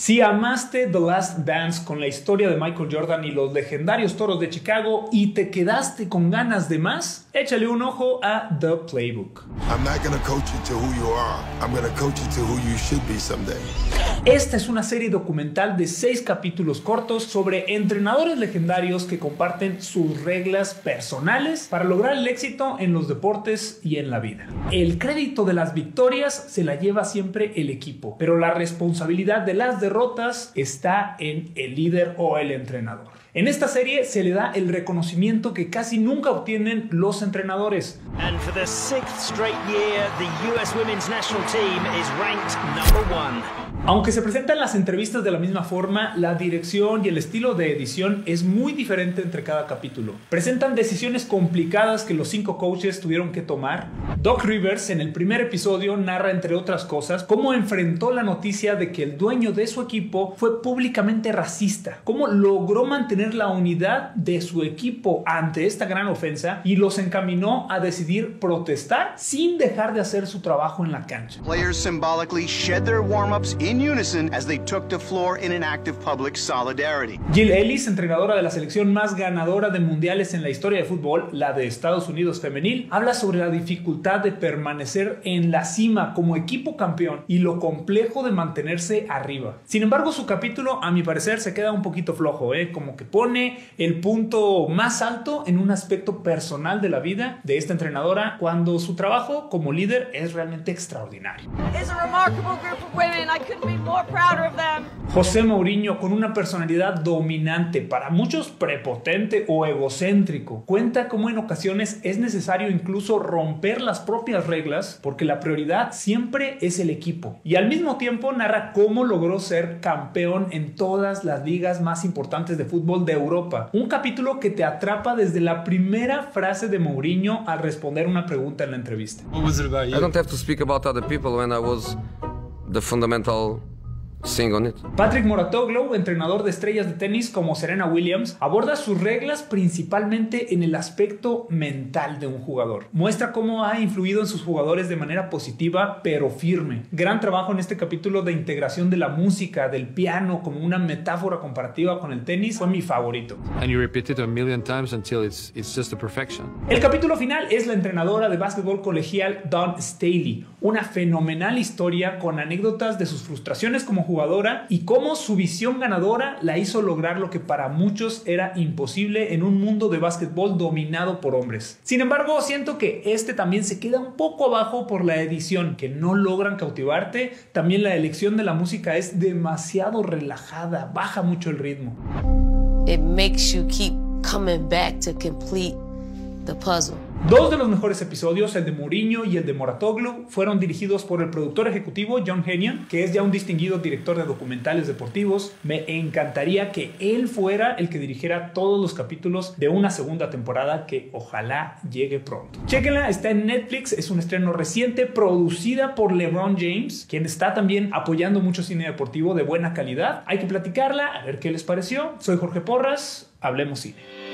Si amaste The Last Dance con la historia de Michael Jordan y los legendarios toros de Chicago y te quedaste con ganas de más, échale un ojo a The Playbook. Esta es una serie documental de seis capítulos cortos sobre entrenadores legendarios que comparten sus reglas personales para lograr el éxito en los deportes y en la vida. El crédito de las victorias se la lleva siempre el equipo, pero la responsabilidad de las derrotas está en el líder o el entrenador. En esta serie se le da el reconocimiento que casi nunca obtienen los entrenadores. Aunque se presentan las entrevistas de la misma forma, la dirección y el estilo de edición es muy diferente entre cada capítulo. Presentan decisiones complicadas que los cinco coaches tuvieron que tomar. Doc Rivers en el primer episodio narra, entre otras cosas, cómo enfrentó la noticia de que el dueño de su equipo fue públicamente racista, cómo logró mantener la unidad de su equipo ante esta gran ofensa y los encaminó a decidir protestar sin dejar de hacer su trabajo en la cancha. Players symbolically shed their warm-ups in unison as they took the floor in an act of public solidarity. Jill Ellis, entrenadora de la selección más ganadora de mundiales en la historia de fútbol, la de Estados Unidos femenil, habla sobre la dificultad de permanecer en la cima como equipo campeón y lo complejo de mantenerse arriba. Sin embargo, su capítulo, a mi parecer, se queda un poquito flojo, ¿eh? como que pone el punto más alto en un aspecto personal de la vida de esta entrenadora cuando su trabajo como líder es realmente extraordinario. José Mourinho, con una personalidad dominante, para muchos prepotente o egocéntrico, cuenta cómo en ocasiones es necesario incluso romper las propias reglas porque la prioridad siempre es el equipo. Y al mismo tiempo narra cómo logró ser campeón en todas las ligas más importantes de fútbol de Europa. Un capítulo que te atrapa desde la primera frase de Mourinho al responder una pregunta en la entrevista. I don't have to speak about other people when I was the fundamental Patrick Moratoglu, entrenador de estrellas de tenis como Serena Williams, aborda sus reglas principalmente en el aspecto mental de un jugador. Muestra cómo ha influido en sus jugadores de manera positiva pero firme. Gran trabajo en este capítulo de integración de la música, del piano como una metáfora comparativa con el tenis fue mi favorito. El capítulo final es la entrenadora de básquetbol colegial Dawn Staley, una fenomenal historia con anécdotas de sus frustraciones como jugadora y cómo su visión ganadora la hizo lograr lo que para muchos era imposible en un mundo de básquetbol dominado por hombres. Sin embargo, siento que este también se queda un poco abajo por la edición, que no logran cautivarte. También la elección de la música es demasiado relajada, baja mucho el ritmo. It makes you keep coming back to complete Dos de los mejores episodios, el de Mourinho y el de Moratoglu, fueron dirigidos por el productor ejecutivo John Hennion, que es ya un distinguido director de documentales deportivos. Me encantaría que él fuera el que dirigiera todos los capítulos de una segunda temporada que ojalá llegue pronto. Chequenla, está en Netflix, es un estreno reciente producida por LeBron James, quien está también apoyando mucho cine deportivo de buena calidad. Hay que platicarla, a ver qué les pareció. Soy Jorge Porras, hablemos cine.